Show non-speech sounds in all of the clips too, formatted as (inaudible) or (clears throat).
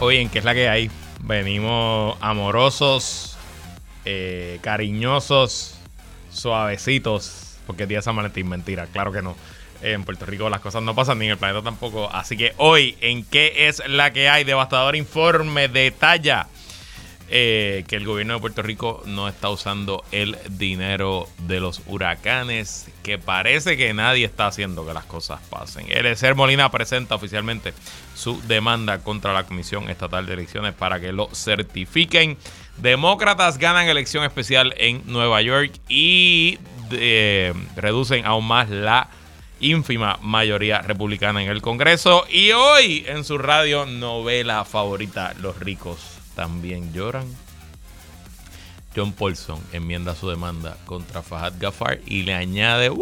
Hoy en qué es la que hay. Venimos amorosos, eh, cariñosos, suavecitos. Porque es día de San mentira, claro que no. En Puerto Rico las cosas no pasan ni en el planeta tampoco. Así que hoy, ¿en qué es la que hay? Devastador informe detalla eh, que el gobierno de Puerto Rico no está usando el dinero de los huracanes, que parece que nadie está haciendo que las cosas pasen. ser Molina presenta oficialmente su demanda contra la Comisión Estatal de Elecciones para que lo certifiquen. Demócratas ganan elección especial en Nueva York y reducen aún más la ínfima mayoría republicana en el Congreso. Y hoy en su radio novela favorita, Los ricos también lloran. John Paulson enmienda su demanda contra Fahad Gafar y le añade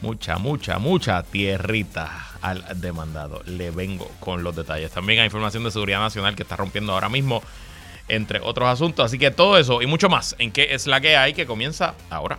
mucha, mucha, mucha tierrita al demandado. Le vengo con los detalles. También hay información de seguridad nacional que está rompiendo ahora mismo, entre otros asuntos. Así que todo eso y mucho más en qué es la que hay que comienza ahora.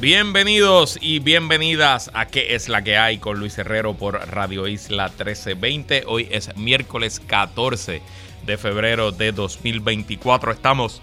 Bienvenidos y bienvenidas a ¿Qué es la que hay? con Luis Herrero por Radio Isla 1320. Hoy es miércoles 14 de febrero de 2024. Estamos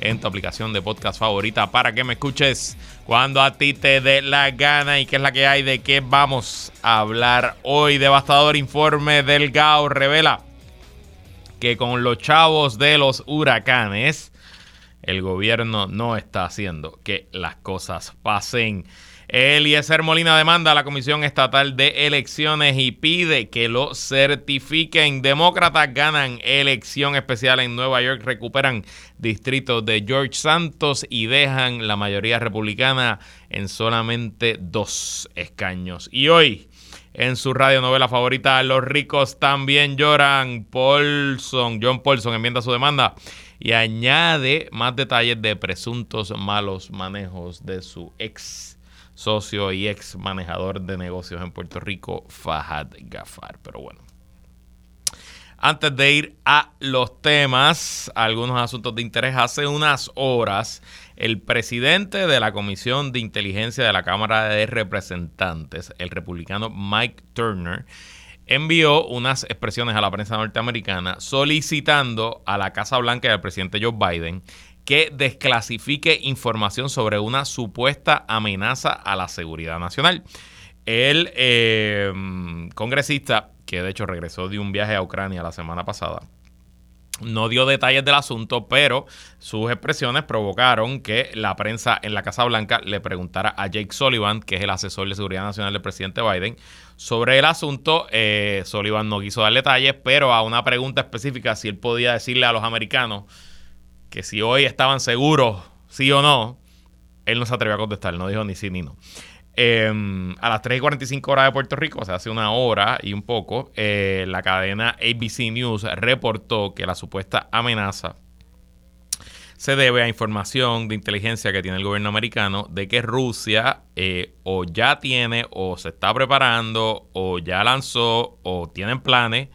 en tu aplicación de podcast favorita para que me escuches cuando a ti te dé la gana y qué es la que hay de qué vamos a hablar hoy. Devastador informe del GAO revela que con los chavos de los huracanes el gobierno no está haciendo que las cosas pasen. Eliezer Molina demanda a la Comisión Estatal de Elecciones y pide que lo certifiquen. Demócratas ganan elección especial en Nueva York, recuperan distritos de George Santos y dejan la mayoría republicana en solamente dos escaños. Y hoy, en su radionovela favorita, Los ricos también lloran. Paulson, John Paulson enmienda su demanda y añade más detalles de presuntos malos manejos de su ex socio y ex manejador de negocios en Puerto Rico, Fahad Gafar. Pero bueno. Antes de ir a los temas, algunos asuntos de interés, hace unas horas el presidente de la Comisión de Inteligencia de la Cámara de Representantes, el republicano Mike Turner, envió unas expresiones a la prensa norteamericana solicitando a la Casa Blanca y al presidente Joe Biden que desclasifique información sobre una supuesta amenaza a la seguridad nacional. El eh, congresista, que de hecho regresó de un viaje a Ucrania la semana pasada, no dio detalles del asunto, pero sus expresiones provocaron que la prensa en la Casa Blanca le preguntara a Jake Sullivan, que es el asesor de seguridad nacional del presidente Biden, sobre el asunto. Eh, Sullivan no quiso dar detalles, pero a una pregunta específica si él podía decirle a los americanos que si hoy estaban seguros, sí o no, él no se atrevió a contestar, no dijo ni sí ni no. Em, a las 3 y 45 horas de Puerto Rico, o sea, hace una hora y un poco, eh, la cadena ABC News reportó que la supuesta amenaza se debe a información de inteligencia que tiene el gobierno americano de que Rusia eh, o ya tiene o se está preparando o ya lanzó o tienen planes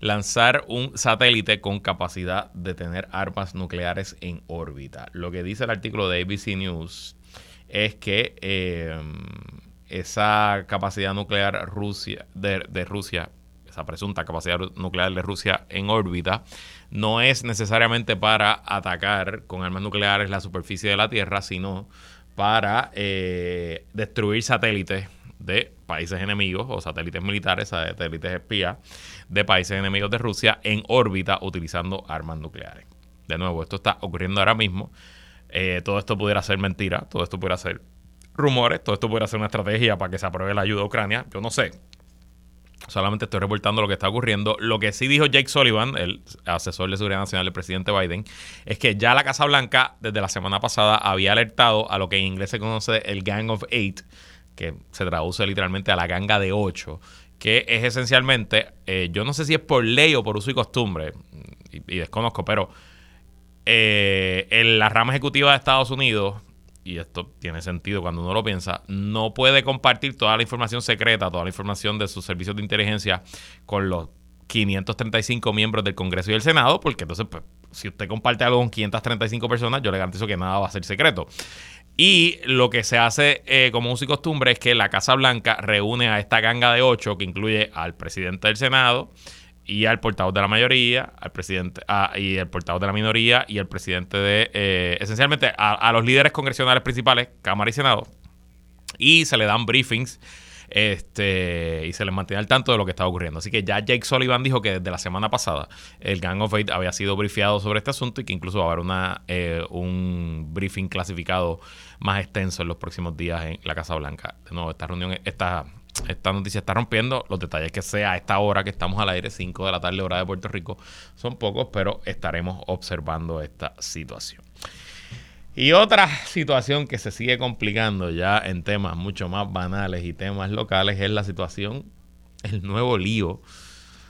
lanzar un satélite con capacidad de tener armas nucleares en órbita. Lo que dice el artículo de ABC News es que eh, esa capacidad nuclear de, Rusia, esa presunta capacidad nuclear de Rusia en órbita, no es necesariamente para atacar con armas nucleares la superficie de la Tierra, sino para eh, destruir satélites de países enemigos o satélites militares, satélites espías de países enemigos de Rusia en órbita utilizando armas nucleares. De nuevo, esto está ocurriendo ahora mismo. Eh, todo esto pudiera ser mentira, todo esto pudiera ser rumores, todo esto puede ser una estrategia para que se apruebe la ayuda a Ucrania, yo no sé. Solamente estoy reportando lo que está ocurriendo. Lo que sí dijo Jake Sullivan, el asesor de seguridad nacional del presidente Biden, es que ya la Casa Blanca desde la semana pasada había alertado a lo que en inglés se conoce el Gang of Eight, que se traduce literalmente a la ganga de ocho, que es esencialmente, eh, yo no sé si es por ley o por uso y costumbre, y, desconozco, pero eh, en la rama ejecutiva de Estados Unidos y esto tiene sentido cuando uno lo piensa, no puede compartir toda la información secreta, toda la información de sus servicios de inteligencia con los 535 miembros del Congreso y del Senado, porque entonces, pues, si usted comparte algo con 535 personas, yo le garantizo que nada va a ser secreto. Y lo que se hace eh, como uso y costumbre es que la Casa Blanca reúne a esta ganga de ocho que incluye al presidente del Senado, y al portavoz de la mayoría, al presidente ah, y el portavoz de la minoría y el presidente de, eh, esencialmente, a, los líderes congresionales principales, Cámara y Senado, y se le dan briefings este y se les mantiene al tanto de lo que está ocurriendo. Así que ya Jake Sullivan dijo que desde la semana pasada el Gang of Eight había sido briefeado sobre este asunto y que incluso va a haber una, eh, un briefing clasificado más extenso en los próximos días en la Casa Blanca. De nuevo, esta reunión, esta esta noticia está rompiendo. Los detalles que sea a esta hora que estamos al aire, 5 de la tarde, hora de Puerto Rico, son pocos, pero estaremos observando esta situación. Y otra situación que se sigue complicando ya en temas mucho más banales y temas locales es la situación, el nuevo lío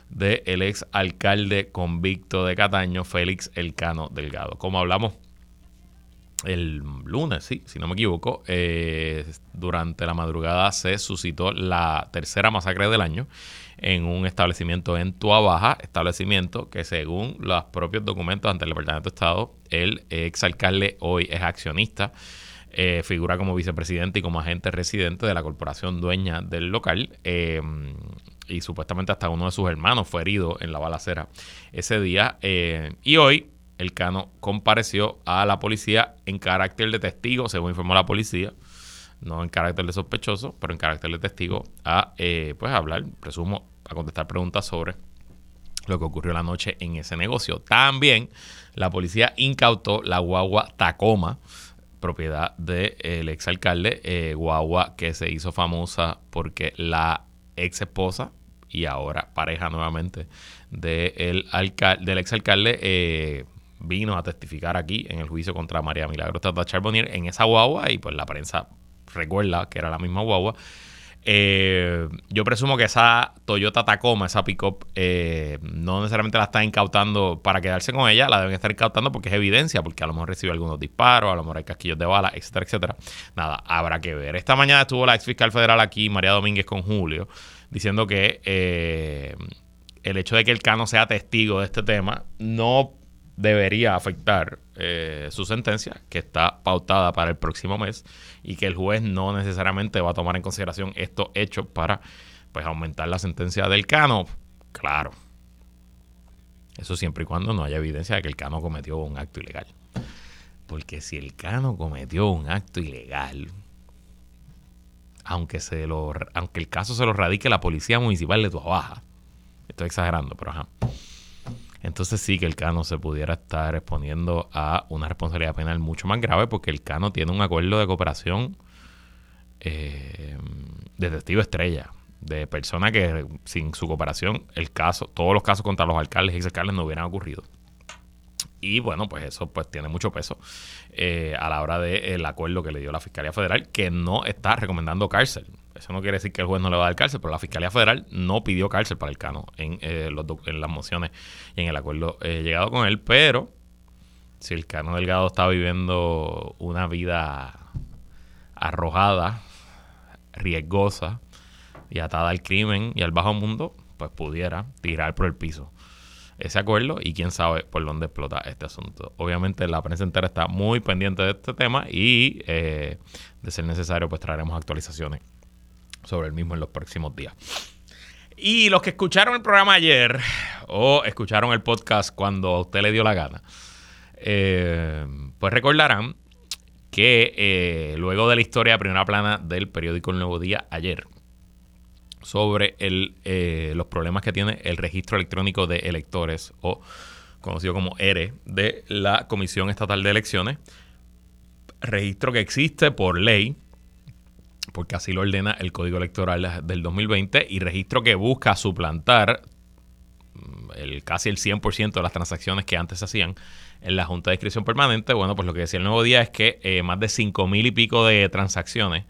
del ex alcalde convicto de Cataño, Félix Elcano Delgado. Como hablamos el lunes, sí, si no me equivoco, eh, durante la madrugada se suscitó la tercera masacre del año en un establecimiento en Tuabaja, establecimiento que según los propios documentos ante el Departamento de Estado, el exalcalde hoy es accionista, eh, figura como vicepresidente y como agente residente de la corporación dueña del local. Eh, y supuestamente hasta uno de sus hermanos fue herido en la balacera ese día. y hoy el Cano compareció a la policía en carácter de testigo, según informó la policía, no en carácter de sospechoso, pero en carácter de testigo, a eh, pues hablar, presumo, a contestar preguntas sobre lo que ocurrió la noche en ese negocio. También la policía incautó la guagua Tacoma, propiedad del exalcalde, eh, guagua que se hizo famosa porque la ex esposa y ahora pareja nuevamente de el del exalcalde eh, vino a testificar aquí en el juicio contra María Milagro Tata Charbonnier en esa guagua y pues la prensa recuerda que era la misma guagua. Eh, yo presumo que esa Toyota Tacoma, esa pickup, eh, no necesariamente la está incautando para quedarse con ella, la deben estar incautando porque es evidencia, porque a lo mejor recibe algunos disparos, a lo mejor hay casquillos de bala, etcétera, etcétera. Nada, habrá que ver. Esta mañana estuvo la ex fiscal federal aquí, María Domínguez, con Julio, diciendo que eh, el hecho de que el Cano sea testigo de este tema no debería afectar eh, su sentencia, que está pautada para el próximo mes, y que el juez no necesariamente va a tomar en consideración estos hechos para pues, aumentar la sentencia del Cano. Claro. Eso siempre y cuando no haya evidencia de que el Cano cometió un acto ilegal. Porque si el Cano cometió un acto ilegal, aunque, se lo, aunque el caso se lo radique la Policía Municipal de Tuabaja, estoy exagerando, pero ajá entonces sí que el Cano se pudiera estar exponiendo a una responsabilidad penal mucho más grave porque el Cano tiene un acuerdo de cooperación eh, de testigo estrella, de persona que sin su cooperación el caso, todos los casos contra los alcaldes y exalcaldes no hubieran ocurrido. Y bueno, pues eso pues tiene mucho peso eh, a la hora del acuerdo que le dio la Fiscalía Federal, que no está recomendando cárcel. Eso no quiere decir que el juez no le va a dar cárcel, pero la Fiscalía Federal no pidió cárcel para el Cano en, eh, las mociones y en el acuerdo eh, llegado con él. Pero si el Cano Delgado está viviendo una vida arrojada, riesgosa y atada al crimen y al bajo mundo, pues pudiera tirar por el piso ese acuerdo y quién sabe por dónde explota este asunto. Obviamente la prensa entera está muy pendiente de este tema y eh, de ser necesario pues traeremos actualizaciones sobre el mismo en los próximos días. Y los que escucharon el programa ayer o escucharon el podcast cuando a usted le dio la gana, eh, pues recordarán que eh, luego de la historia de primera plana del periódico El Nuevo Día ayer, sobre el, eh, los problemas que tiene el registro electrónico de electores o conocido como ERE de la Comisión Estatal de Elecciones, registro que existe por ley porque así lo ordena el Código Electoral del 2020 y registro que busca suplantar mm, el, casi el 100% de las transacciones que antes se hacían en la Junta de Inscripción Permanente. Bueno, pues lo que decía el nuevo día es que eh, más de 5 mil y pico de transacciones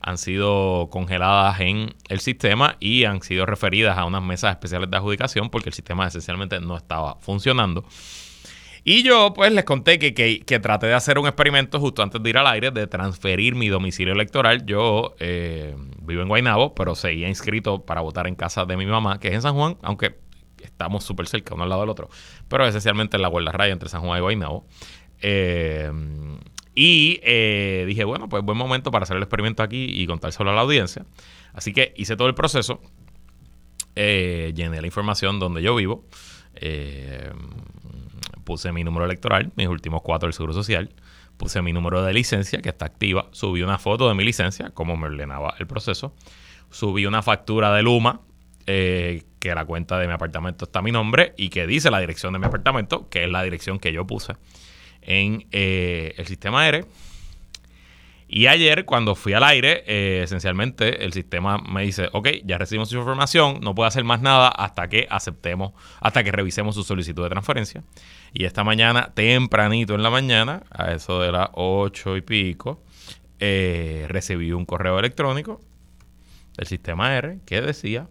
han sido congeladas en el sistema y han sido referidas a unas mesas especiales de adjudicación porque el sistema esencialmente no estaba funcionando. Y yo pues les conté que, que, traté de hacer un experimento justo antes de ir al aire de transferir mi domicilio electoral. Yo eh, vivo en Guaynabo, pero seguía inscrito para votar en casa de mi mamá, que es en San Juan, aunque estamos súper cerca uno al lado del otro, pero esencialmente en la Guardia Raya entre San Juan y Guaynabo. Eh, y eh, dije, bueno, pues buen momento para hacer el experimento aquí y contárselo a la audiencia. Así que hice todo el proceso, eh, llené la información donde yo vivo, puse mi número electoral, mis últimos cuatro del Seguro Social, puse mi número de licencia que está activa, subí una foto de mi licencia, como me ordenaba el proceso, subí una factura de Luma eh, que la cuenta de mi apartamento está mi nombre y que dice la dirección de mi apartamento, que es la dirección que yo puse en eh, el sistema aire. Y ayer, cuando fui al aire, eh, esencialmente el sistema me dice, ok, ya recibimos su información, no puedo hacer más nada hasta que aceptemos, hasta que revisemos su solicitud de transferencia. Y esta mañana, tempranito en la mañana, a eso de las ocho y pico, recibí un correo electrónico del sistema R que decía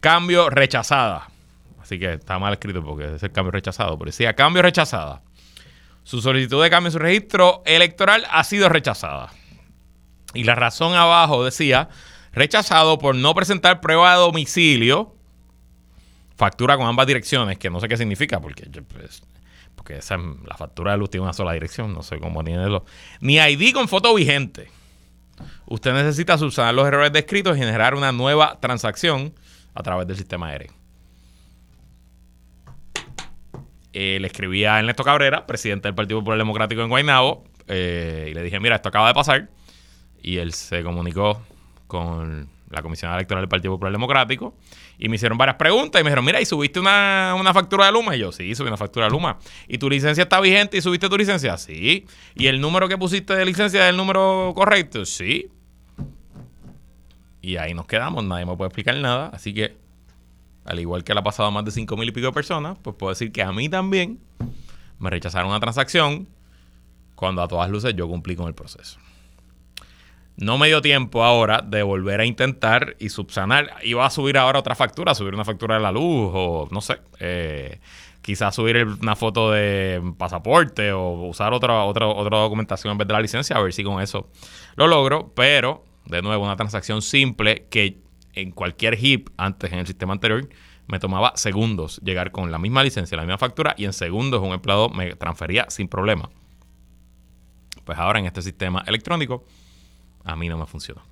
cambio rechazada. Así que está mal escrito porque es el cambio rechazado. Pero decía cambio rechazada. Su solicitud de cambio en su registro electoral ha sido rechazada. Y la razón abajo decía rechazado por no presentar prueba de domicilio. Factura con ambas direcciones, que no sé qué significa, porque, pues, porque esa, la factura de luz tiene una sola dirección, no sé cómo tiene eso. Ni ID con foto vigente. Usted necesita subsanar los errores descritos y generar una nueva transacción a través del sistema aéreo. Eh, le escribí a Ernesto Cabrera, presidente del Partido Popular Democrático en Guaynabo, eh, y le dije, mira, esto acaba de pasar. Y él se comunicó con la Comisión Electoral del Partido Popular Democrático y me hicieron varias preguntas y me dijeron, mira, ¿y subiste una, una, factura de Luma? Y yo, sí, subí una factura de Luma. ¿Y tu licencia está vigente y subiste tu licencia? Sí. ¿Y el número que pusiste de licencia es el número correcto? Sí. Y ahí nos quedamos, nadie me puede explicar nada. Así que, al igual que le ha pasado a más de 5 mil y pico de personas, pues puedo decir que a mí también me rechazaron una transacción cuando a todas luces yo cumplí con el proceso. No me dio tiempo ahora de volver a intentar y subsanar. Iba a subir ahora otra factura, subir una factura de la luz o no sé. Eh, quizás subir una foto de pasaporte o usar otra, otra, otra documentación en vez de la licencia, a ver si con eso lo logro. Pero de nuevo, una transacción simple que en cualquier HIP antes en el sistema anterior me tomaba segundos llegar con la misma licencia, la misma factura y en segundos un empleado me transfería sin problema. Pues ahora en este sistema electrónico a mí no me funciona.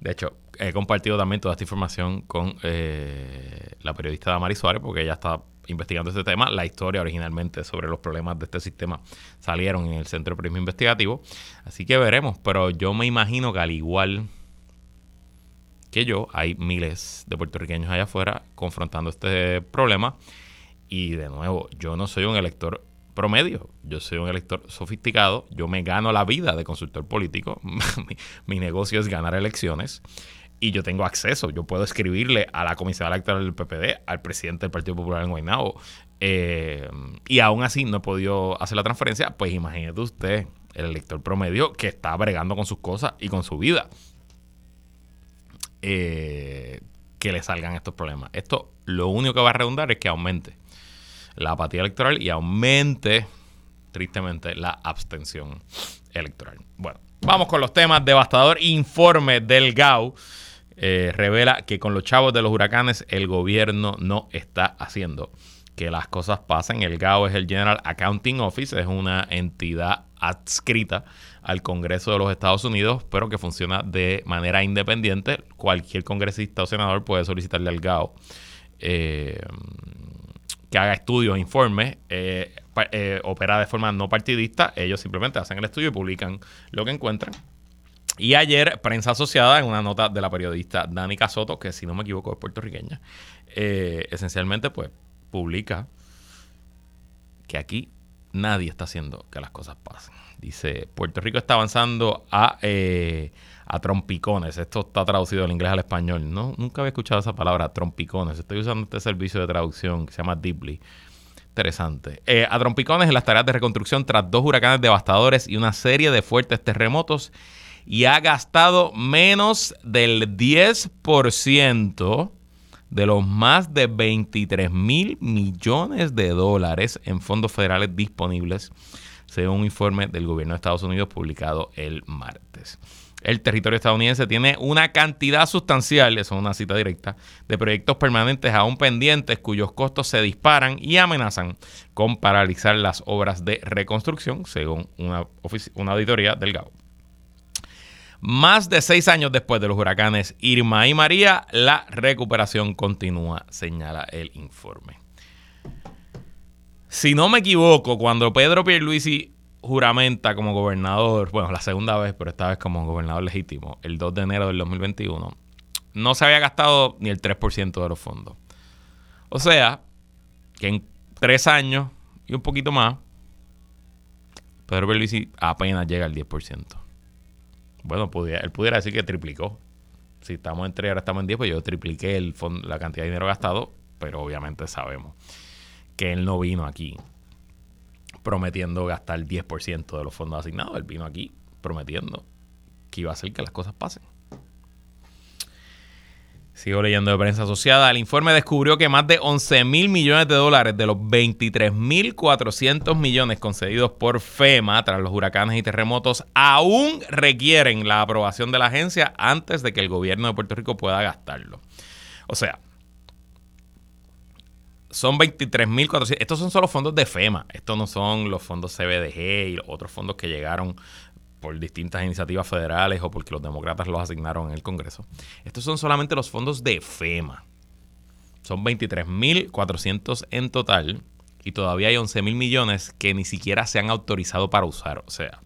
De hecho, he compartido también toda esta información con eh, la periodista Damari Suárez porque ella está investigando este tema. La historia originalmente sobre los problemas de este sistema salieron en el Centro de Investigativo. Así que veremos. Pero yo me imagino que al igual que yo, hay miles de puertorriqueños allá afuera confrontando este problema. Y de nuevo, yo no soy un elector promedio. Yo soy un elector sofisticado. Yo me gano la vida de consultor político. (laughs) mi, mi, negocio es ganar elecciones y yo tengo acceso. Yo puedo escribirle a la comisión electoral del PPD, al presidente del Partido Popular en Guaynabo, eh, y aún así no he podido hacer la transferencia. Pues imagínate usted, el elector promedio que está bregando con sus cosas y con su vida, eh, que le salgan estos problemas. Esto lo único que va a redundar es que aumente la apatía electoral y aumente, tristemente, la abstención electoral. Bueno, vamos con los temas. Devastador informe del GAU eh, revela que con los chavos de los huracanes el gobierno no está haciendo que las cosas pasen. El GAO es el General Accounting Office, es una entidad adscrita al Congreso de los Estados Unidos, pero que funciona de manera independiente. Cualquier congresista o senador puede solicitarle al GAO eh, que haga estudios, informes, eh, opera de forma no partidista. Ellos simplemente hacen el estudio y publican lo que encuentran. Y ayer, prensa asociada, en una nota de la periodista Dani Casoto, que si no me equivoco es puertorriqueña, eh, esencialmente pues publica que aquí nadie está haciendo que las cosas pasen. Dice, Puerto Rico está avanzando a, eh, a trompicones. Esto está traducido del inglés al español. No, nunca había escuchado esa palabra, trompicones. Estoy usando este servicio de traducción que se llama Deeply. Interesante. Eh, a trompicones en las tareas de reconstrucción tras dos huracanes devastadores y una serie de fuertes terremotos y ha gastado menos del 10% de los más de 23 mil millones de dólares en fondos federales disponibles, según un informe del gobierno de Estados Unidos publicado el martes. El territorio estadounidense tiene una cantidad sustancial, eso es una cita directa, de proyectos permanentes aún pendientes cuyos costos se disparan y amenazan con paralizar las obras de reconstrucción, según una, una auditoría del GAO. Más de seis años después de los huracanes Irma y María, la recuperación continúa, señala el informe. Si no me equivoco, cuando Pedro Pierluisi juramenta como gobernador, bueno, la segunda vez, pero esta vez como gobernador legítimo, el 2 de enero del 2021, no se había gastado ni el 3% de los fondos. O sea, que en tres años y un poquito más, Pedro Pierluisi apenas llega al 10%. Bueno, él pudiera decir que triplicó. Si estamos en 3, ahora estamos en 10, pues yo tripliqué el la cantidad de dinero gastado, pero obviamente sabemos que él no vino aquí prometiendo gastar el 10% de los fondos asignados. Él vino aquí prometiendo que iba a hacer que las cosas pasen. Sigo leyendo de prensa asociada. El informe descubrió que más de 11 mil millones de dólares de los 23 mil 400 millones concedidos por FEMA tras los huracanes y terremotos aún requieren la aprobación de la agencia antes de que el gobierno de Puerto Rico pueda gastarlo. O sea, son 23 mil 400. Estos son solo fondos de FEMA. Estos no son los fondos CBDG y otros fondos que llegaron por distintas iniciativas federales o porque los demócratas los asignaron en el Congreso. Estos son solamente los fondos de FEMA. Son 23.400 en total y todavía hay 11.000 millones que ni siquiera se han autorizado para usar. O sea,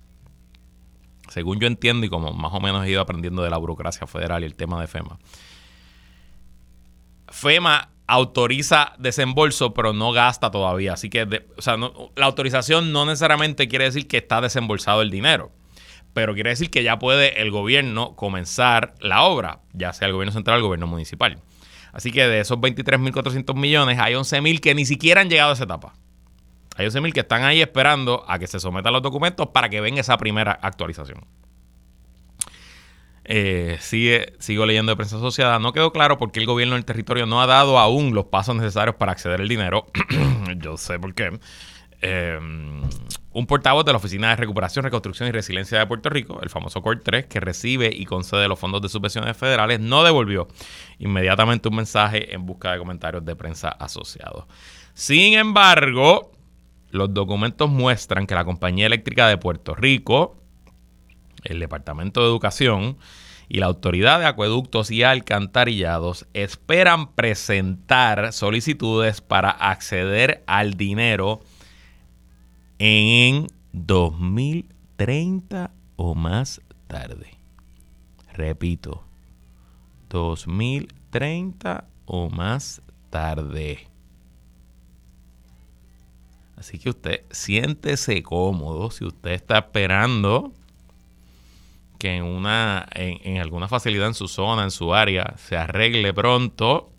según yo entiendo y como más o menos he ido aprendiendo de la burocracia federal y el tema de FEMA, FEMA autoriza desembolso, pero no gasta todavía. Así que, la autorización no necesariamente quiere decir que está desembolsado el dinero pero quiere decir que ya puede el gobierno comenzar la obra, ya sea el gobierno central o el gobierno municipal. Así que de esos 23.400 millones, hay 11.000 que ni siquiera han llegado a esa etapa. Hay 11.000 que están ahí esperando a que se sometan los documentos para que venga esa primera actualización. Eh, sigo leyendo de prensa asociada. No quedó claro por qué el gobierno del territorio no ha dado aún los pasos necesarios para acceder al dinero. (clears throat) Yo sé por qué. Eh, un portavoz de la Oficina de Recuperación, Reconstrucción y Resiliencia de Puerto Rico, el famoso CORT 3, que recibe y concede los fondos de subvenciones federales, no devolvió inmediatamente un mensaje en busca de comentarios de prensa asociados. Sin embargo, los documentos muestran que la Compañía Eléctrica de Puerto Rico, el Departamento de Educación y la Autoridad de Acueductos y Alcantarillados esperan presentar solicitudes para acceder al dinero en 2030 o más tarde. Repito, 2030 o más tarde. Así que usted siéntese cómodo si usted está esperando que en, una, en, alguna facilidad en su zona, en su área, se arregle pronto,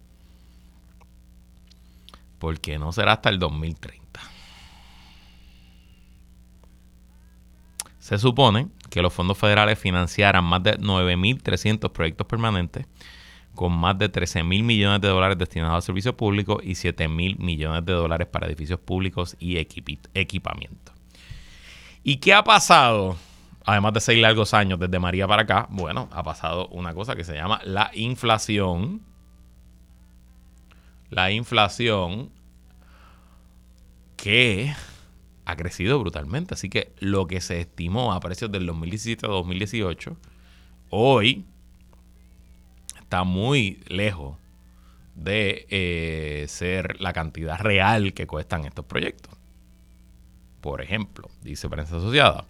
porque no será hasta el 2030. Se supone que los fondos federales financiaran más de 9.300 proyectos permanentes con más de 13.000 millones de dólares destinados al servicio público y 7.000 millones de dólares para edificios públicos y equipamiento. ¿Y qué ha pasado? Además de seis largos años desde María para acá, bueno, ha pasado una cosa que se llama la inflación. La inflación que ha crecido brutalmente. Así que lo que se estimó a precios del 2017 a 2018, hoy está muy lejos de eh, ser la cantidad real que cuestan estos proyectos. Por ejemplo, dice Prensa Asociada,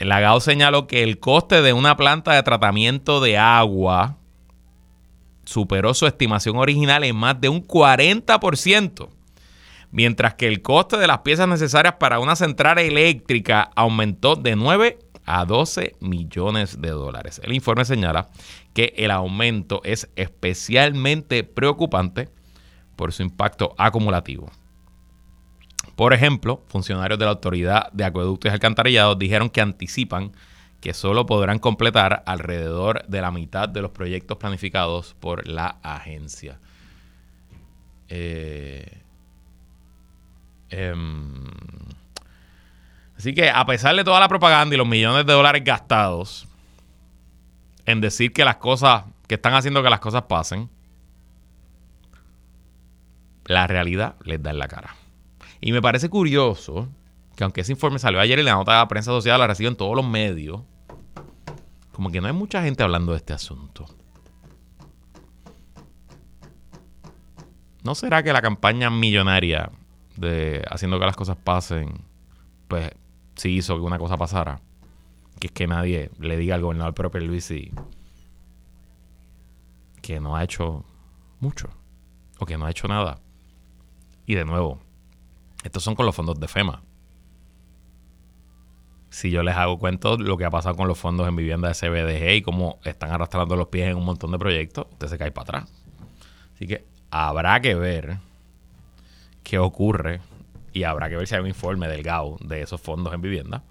el AGAO señaló que el coste de una planta de tratamiento de agua superó su estimación original en más de un 40% mientras que el coste de las piezas necesarias para una central eléctrica aumentó de 9 a 12 millones de dólares. El informe señala que el aumento es especialmente preocupante por su impacto acumulativo. Por ejemplo, funcionarios de la Autoridad de Acueductos y Alcantarillados dijeron que anticipan que solo podrán completar alrededor de la mitad de los proyectos planificados por la agencia. Eh, em, así que a pesar de toda la propaganda y los millones de dólares gastados en decir que las cosas, que están haciendo que las cosas pasen, la realidad les da en la cara. Y me parece curioso que aunque ese informe salió ayer y la nota de la prensa social la reciben todos los medios, como que no hay mucha gente hablando de este asunto. ¿No será que la campaña millonaria de haciendo que las cosas pasen, pues sí hizo que una cosa pasara? Que es que nadie le diga al gobernador propio y que no ha hecho mucho o que no ha hecho nada. Y de nuevo, estos son con los fondos de FEMA. Si yo les hago cuento lo que ha pasado con los fondos en vivienda de CBDG y cómo están arrastrando los pies en un montón de proyectos, usted se cae para atrás. Así que habrá que ver qué ocurre y habrá que ver si hay un informe del GAU de esos fondos en vivienda.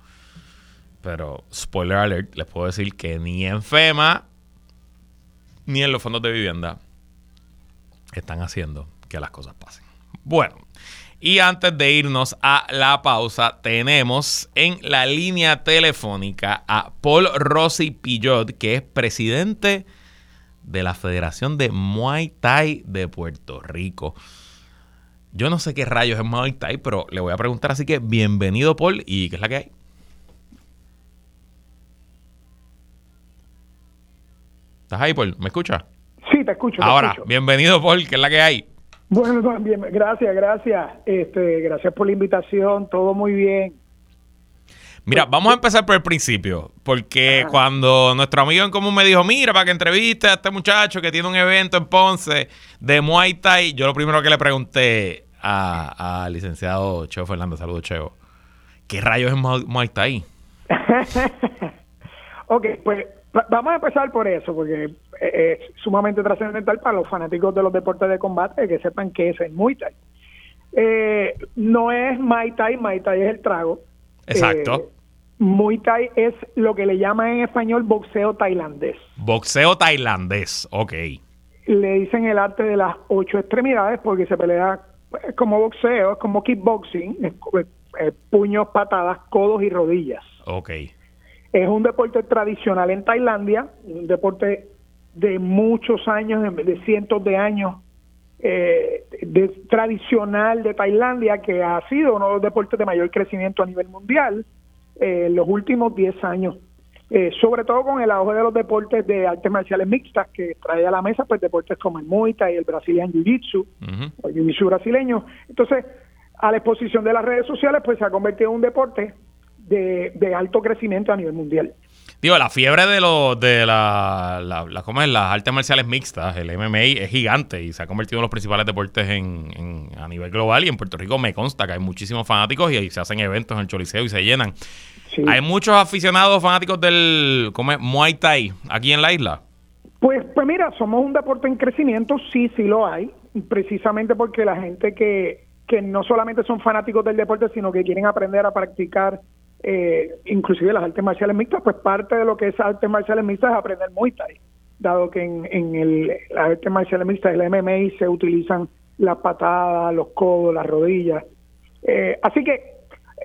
Pero, spoiler alert, les puedo decir que ni en FEMA ni en los fondos de vivienda están haciendo que las cosas pasen. Bueno, y antes de irnos a la pausa, tenemos en la línea telefónica a Paul Rossi Pillot, que es presidente de la Federación de Muay Thai de Puerto Rico. Yo no sé qué rayos es Muay Thai, pero le voy a preguntar, así que bienvenido Paul, ¿y qué es la que hay? ¿Estás ahí, Paul? ¿Me escuchas? Sí, te escucho. Ahora, bienvenido Paul, ¿qué es la que hay? Bueno, bien, gracias, gracias. Este, gracias por la invitación, todo muy bien. Mira, vamos a empezar por el principio, porque cuando nuestro amigo en común me dijo, mira, para que entreviste a este muchacho que tiene un evento en Ponce de Muay Thai, yo lo primero que le pregunté al licenciado Cheo Fernández, saludos Cheo, ¿qué rayos es Muay Thai? (laughs) ok, pues vamos a empezar por eso, porque es sumamente trascendental para los fanáticos de los deportes de combate que sepan que es el Muay Thai. Eh, no es Muay Thai, Muay Thai es el trago. Exacto. Eh, Muay Thai es lo que le llaman en español boxeo tailandés. Boxeo tailandés, ok. Le dicen el arte de las ocho extremidades porque se pelea pues, como boxeo, es como kickboxing, es, puños, patadas, codos y rodillas. Ok. Es un deporte tradicional en Tailandia, un deporte de muchos años, de, cientos de años, eh, de, tradicional de Tailandia, que ha sido uno de los deportes de mayor crecimiento a nivel mundial eh, en los últimos 10 años. Eh, sobre todo con el auge de los deportes de artes marciales mixtas que trae a la mesa pues deportes como el Muay Thai y el Brazilian Jiu-Jitsu o el Jiu-Jitsu brasileño. Entonces, a la exposición de las redes sociales pues se ha convertido en un deporte de, alto crecimiento a nivel mundial. Digo, la fiebre de los de la, la, ¿cómo es? las artes marciales mixtas, el MMA, es gigante y se ha convertido en los principales deportes en, a nivel global. Y en Puerto Rico me consta que hay muchísimos fanáticos y ahí se hacen eventos en el Choliseo y se llenan. Hay muchos aficionados fanáticos del ¿cómo es? Muay Thai aquí en la isla. Pues, pues mira, somos un deporte en crecimiento, sí, sí lo hay, precisamente porque la gente que, que no solamente son fanáticos del deporte, sino que quieren aprender a practicar eh, inclusive las artes marciales mixtas, pues parte de lo que es artes marciales mixtas es aprender Muay Thai, dado que en, en el, las artes marciales mixtas, el MMA, se utilizan las patadas, los codos, las rodillas. Eh, así que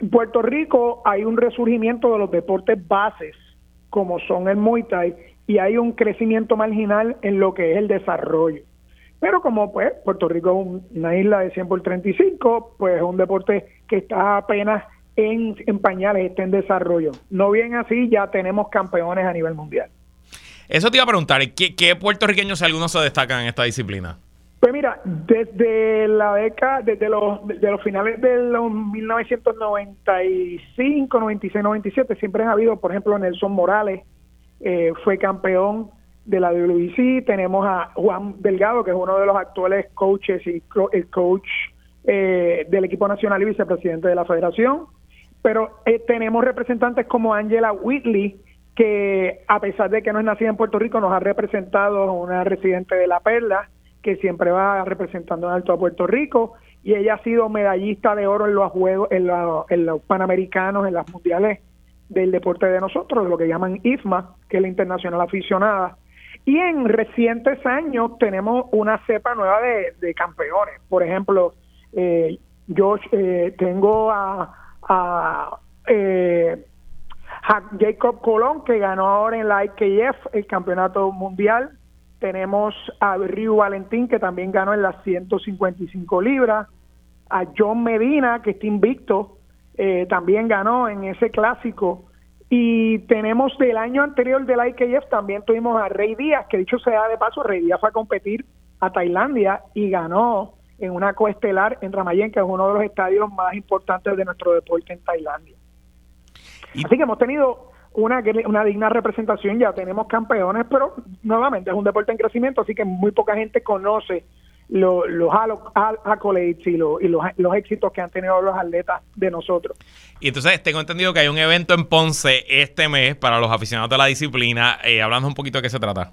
en Puerto Rico hay un resurgimiento de los deportes bases, como son el Muay Thai, y hay un crecimiento marginal en lo que es el desarrollo. Pero como pues Puerto Rico es una isla de 100 por 35, pues es un deporte que está apenas en, en pañales, está en desarrollo. No bien así, ya tenemos campeones a nivel mundial. Eso te iba a preguntar, ¿qué, qué puertorriqueños algunos se destacan en esta disciplina? Pues mira, desde la década, desde los, desde los finales de los 1995, 96, 97, siempre han habido, por ejemplo, Nelson Morales eh, fue campeón de la WBC, tenemos a Juan Delgado, que es uno de los actuales coaches y el coach eh, del equipo nacional y vicepresidente de la federación, Pero eh, tenemos representantes como Angela Whitley, que a pesar de que no es nacida en Puerto Rico, nos ha representado una residente de La Perla, que siempre va representando en alto a Puerto Rico, y ella ha sido medallista de oro en los juegos, en, en los panamericanos, en las mundiales del deporte de nosotros, lo que llaman IFMA, que es la internacional aficionada. Y en recientes años tenemos una cepa nueva de, campeones. Por ejemplo, eh, yo eh, tengo a, a eh, Jacob Colón, que ganó ahora en la IKF el campeonato mundial. Tenemos a Río Valentín, que también ganó en las 155 libras. A John Medina, que está invicto, eh, también ganó en ese clásico. Y tenemos del año anterior del IKF, también tuvimos a Rey Díaz, que dicho sea de paso, Rey Díaz fue a competir a Tailandia y ganó en una coestelar en Ramayen, que es uno de los estadios más importantes de nuestro deporte en Tailandia. Así que hemos tenido una, una digna representación, ya tenemos campeones, pero nuevamente es un deporte en crecimiento, así que muy poca gente conoce los, los accolades y, los, y los, los, éxitos que han tenido los atletas de nosotros. Y entonces tengo entendido que hay un evento en Ponce este mes para los aficionados de la disciplina. Eh, hablando un poquito de qué se trata.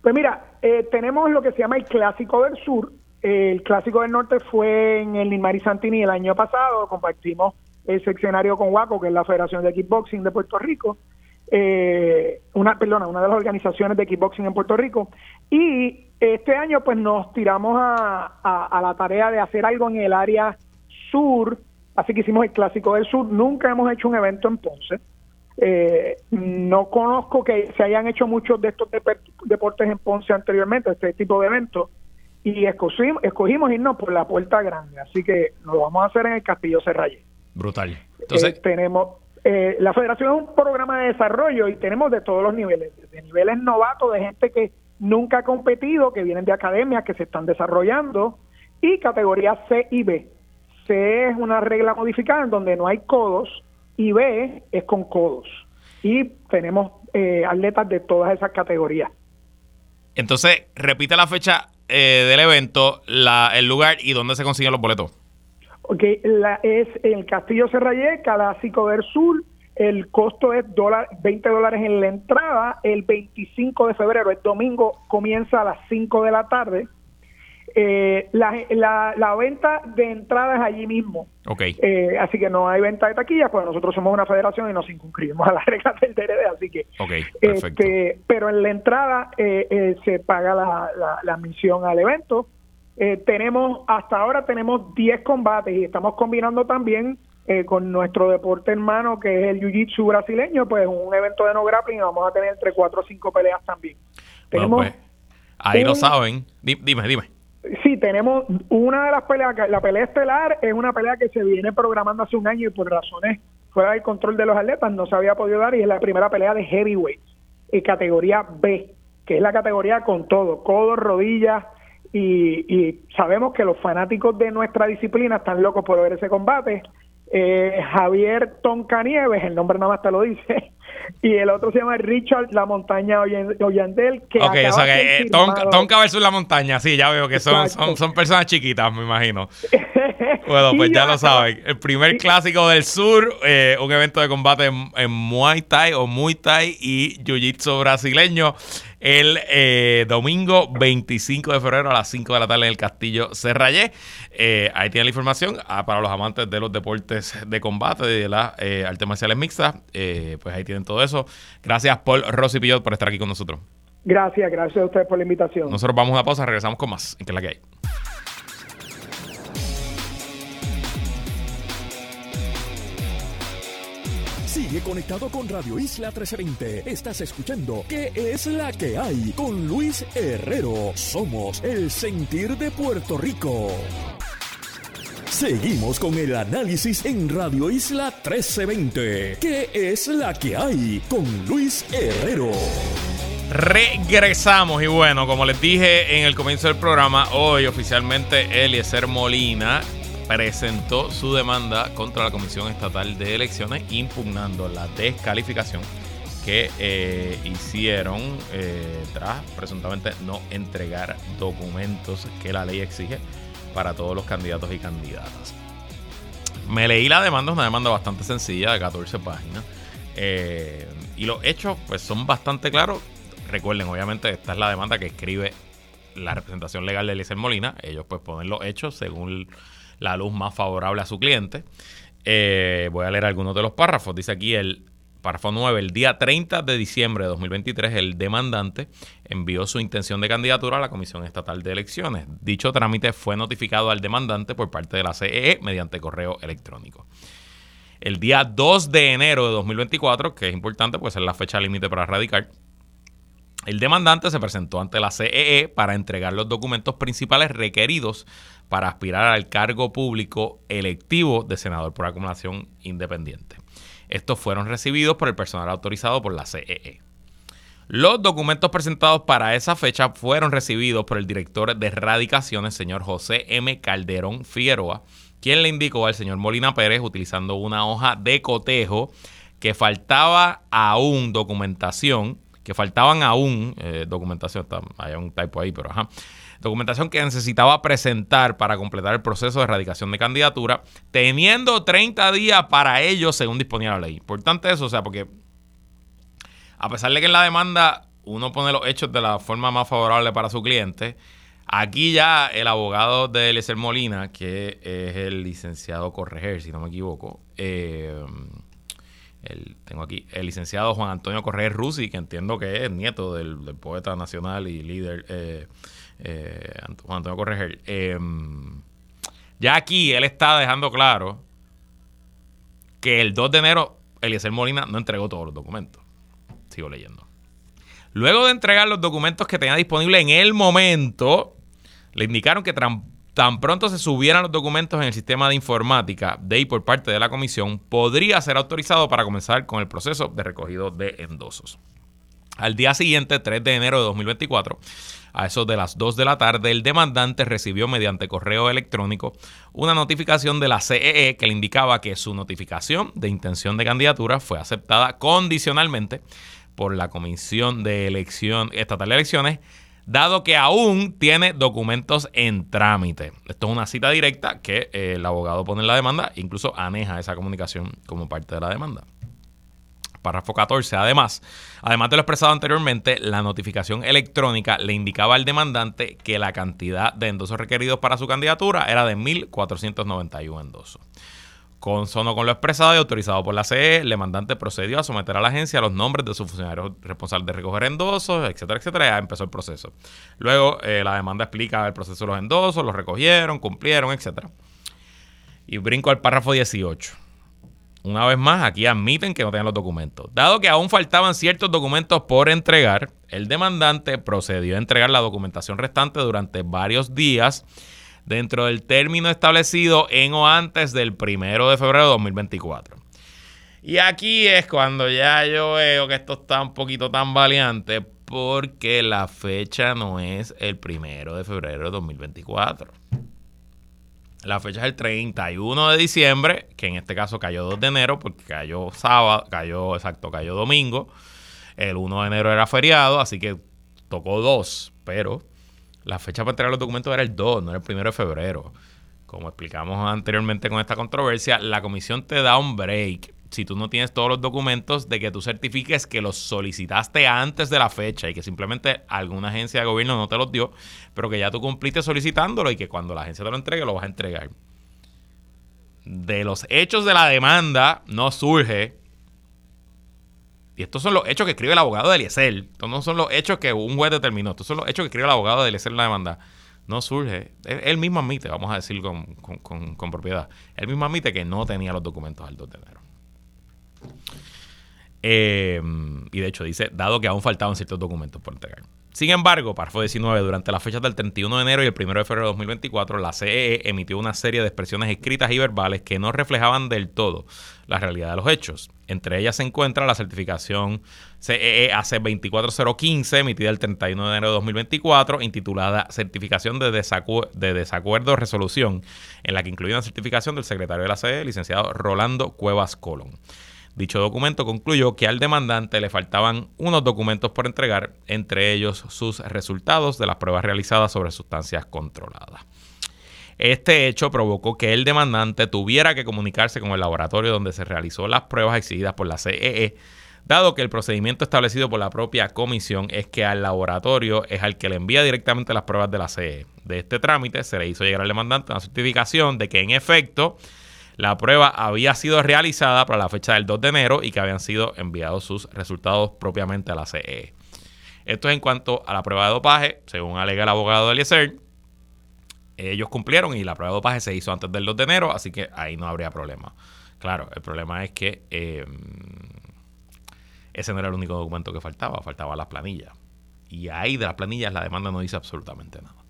Pues mira, eh, tenemos lo que se llama el Clásico del Sur. El Clásico del Norte fue en el Nimari Santini el año pasado. Compartimos el seccionario con WACO, que es la Federación de Kickboxing de Puerto Rico, eh, una, perdona, una de las organizaciones de kickboxing en Puerto Rico. Y este año pues nos tiramos a, la tarea de hacer algo en el área sur, así que hicimos el Clásico del Sur. Nunca hemos hecho un evento en Ponce. Eh, no conozco que se hayan hecho muchos de estos deportes en Ponce anteriormente, este tipo de eventos, y escogimos, escogimos irnos por la puerta grande, así que lo vamos a hacer en el Castillo Serralle. Brutal. Entonces, eh, tenemos, eh, la federación es un programa de desarrollo y tenemos de todos los niveles, de niveles novatos, de gente que nunca ha competido, que vienen de academias, que se están desarrollando, y categoría C y B. C es una regla modificada en donde no hay codos y B es con codos. Y tenemos eh, atletas de todas esas categorías. Entonces, repite la fecha del evento, la, el lugar y dónde se consiguen los boletos. Ok, la, es el Castillo Serrayé, Clásico del Sur. El costo es dólar, 20 dólares en la entrada. El 25 de febrero, el domingo, comienza a las 5 de la tarde. Eh, la, la, venta de entradas allí mismo. Okay. Eh, así que no hay venta de taquillas, pues nosotros somos una federación y nos incurrimos (laughs) a las reglas del DRD, así que. Okay. Este, pero en la entrada eh, se paga la, la, la admisión al evento. Eh, tenemos, hasta ahora tenemos 10 combates y estamos combinando también eh, con nuestro deporte hermano que es el Jiu-Jitsu brasileño, pues un evento de no grappling y vamos a tener entre 4 o 5 peleas también. Pues, ahí lo saben. Dime, dime. Sí, tenemos una de las peleas, la pelea estelar es una pelea que se viene programando hace un año y por razones fuera del control de los atletas no se había podido dar y es la primera pelea de heavyweight, en categoría B, que es la categoría con todo, codos, rodillas, y, sabemos que los fanáticos de nuestra disciplina están locos por ver ese combate. Eh, Javier Toncanieves, el nombre nada más te lo dice, y el otro se llama Richard La Montaña Ollandel. Que ok, o sea que eh, Tonka, versus La Montaña, sí, ya veo que son, son, son, personas chiquitas, me imagino. (laughs) bueno, pues ya lo saben. El primer clásico del sur, eh, un evento de combate en, Muay Thai o Muay Thai y Jiu-Jitsu brasileño el eh, domingo 25 de febrero a las 5 de la tarde en el Castillo Serrayé. Eh, ahí tiene la información ah, para los amantes de los deportes de combate, de las eh, artes marciales mixtas. pues ahí tienen todo eso. Gracias, Paul Rossi Pillot, por estar aquí con nosotros. Gracias, gracias a ustedes por la invitación. Nosotros vamos a una pausa, regresamos con más. ¿En qué es la que hay? Sigue conectado con Radio Isla 1320. Estás escuchando ¿Qué es la que hay? Con Luis Herrero. Somos el sentir de Puerto Rico. Seguimos con el análisis en Radio Isla 1320. ¿Qué es la que hay? Con Luis Herrero. Regresamos y bueno, como les dije en el comienzo del programa, hoy oficialmente Eliezer Molina presentó su demanda contra la Comisión Estatal de Elecciones impugnando la descalificación que eh, hicieron eh, tras presuntamente no entregar documentos que la ley exige para todos los candidatos y candidatas. Me leí la demanda, es una demanda bastante sencilla de 14 páginas. Eh, y los hechos pues son bastante claros. Recuerden, obviamente, esta es la demanda que escribe la representación legal de Eliezer Molina. Ellos pues ponen los hechos según la luz más favorable a su cliente. Eh, voy a leer algunos de los párrafos. Dice aquí el párrafo 9. El día 30 de diciembre de 2023, el demandante envió su intención de candidatura a la Comisión Estatal de Elecciones. Dicho trámite fue notificado al demandante por parte de la CEE mediante correo electrónico. El día 2 de enero de 2024, que es importante, pues es la fecha límite para radicar, el demandante se presentó ante la CEE para entregar los documentos principales requeridos para aspirar al cargo público electivo de senador por acumulación independiente. Estos fueron recibidos por el personal autorizado por la CEE. Los documentos presentados para esa fecha fueron recibidos por el director de radicaciones, señor José M. Calderón Figueroa, quien le indicó al señor Molina Pérez, utilizando una hoja de cotejo, que faltaba aún documentación que faltaban aún eh, documentación, hay un typo ahí, pero ajá, documentación que necesitaba presentar para completar el proceso de erradicación de candidatura, teniendo 30 días para ello según disponía la ley. Importante eso, o sea, porque a pesar de que en la demanda uno pone los hechos de la forma más favorable para su cliente, aquí ya el abogado de Eliezer Molina, que es el licenciado Correger, si no me equivoco, eh, tengo aquí el licenciado Juan Antonio Correa Rusi, que entiendo que es nieto del, poeta nacional y líder eh, eh, Juan Antonio Correa. Em, ya aquí él está dejando claro que el 2 de enero Eliezer Molina no entregó todos los documentos. Sigo leyendo. Luego de entregar los documentos que tenía disponible en el momento, le indicaron que tan pronto se subieran los documentos en el sistema de informática de y por parte de la comisión, podría ser autorizado para comenzar con el proceso de recogido de endosos. Al día siguiente, 3 de enero de 2024, a eso de las 2 de la tarde, el demandante recibió mediante correo electrónico una notificación de la CEE e que le indicaba que su notificación de intención de candidatura fue aceptada condicionalmente por la Comisión de Elección Estatal de Elecciones dado que aún tiene documentos en trámite. Esto es una cita directa que eh, el abogado pone en la demanda, incluso aneja esa comunicación como parte de la demanda. Párrafo 14. Además, además de lo expresado anteriormente, la notificación electrónica le indicaba al demandante que la cantidad de endosos requeridos para su candidatura era de 1.491 endosos. Consono con lo expresado y autorizado por la CE, el demandante procedió a someter a la agencia los nombres de sus funcionarios responsables de recoger endosos, etcétera, etcétera. Ya empezó el proceso. Luego, eh, la demanda explica el proceso de los endosos, los recogieron, cumplieron, etcétera. Y brinco al párrafo 18. Una vez más, aquí admiten que no tenían los documentos. Dado que aún faltaban ciertos documentos por entregar, el demandante procedió a entregar la documentación restante durante varios días dentro del término establecido en o antes del primero de febrero de 2024. Y aquí es cuando ya yo veo que esto está un poquito tan valiente porque la fecha no es el primero de febrero de 2024. La fecha es el 31 de diciembre, que en este caso cayó 2 de enero porque cayó sábado, cayó, exacto, cayó domingo. El 1 de enero era feriado, así que tocó 2, pero la fecha para entregar los documentos era el 2, no era el 1 de febrero. Como explicamos anteriormente con esta controversia, la comisión te da un break si tú no tienes todos los documentos de que tú certifiques que los solicitaste antes de la fecha y que simplemente alguna agencia de gobierno no te los dio, pero que ya tú cumpliste solicitándolo y que cuando la agencia te lo entregue lo vas a entregar. De los hechos de la demanda no surge y estos son los hechos que escribe el abogado de Eliezer. Estos no son los hechos que un juez determinó. Estos son los hechos que escribe el abogado de Eliezer en la demanda. No surge. Él, mismo admite, vamos a decir con, propiedad. Él mismo admite que no tenía los documentos al 2 de enero. Eh, y de hecho dice, dado que aún faltaban ciertos documentos por entregar. Sin embargo, párrafo 19, durante las fechas del 31 de enero y el 1 de febrero de 2024, la CEE emitió una serie de expresiones escritas y verbales que no reflejaban del todo la realidad de los hechos. Entre ellas se encuentra la certificación CEE AC 24015, emitida el 31 de enero de 2024, intitulada Certificación de, de Desacuerdo Resolución, en la que incluye una certificación del secretario de la CEE, licenciado Rolando Cuevas Colón. Dicho documento concluyó que al demandante le faltaban unos documentos por entregar, entre ellos sus resultados de las pruebas realizadas sobre sustancias controladas. Este hecho provocó que el demandante tuviera que comunicarse con el laboratorio donde se realizó las pruebas exigidas por la CEE, e, dado que el procedimiento establecido por la propia comisión es que al laboratorio es al que le envía directamente las pruebas de la CEE. E. De este trámite se le hizo llegar al demandante una certificación de que en efecto la prueba había sido realizada para la fecha del 2 de enero y que habían sido enviados sus resultados propiamente a la CEE. E. Esto es en cuanto a la prueba de dopaje, según alega el abogado de Eliezer. Ellos cumplieron y la prueba de dopaje se hizo antes del 2 de enero, así que ahí no habría problema. Claro, el problema es que eh, ese no era el único documento que faltaba, faltaba las planillas. Y ahí de las planillas la demanda no dice absolutamente nada.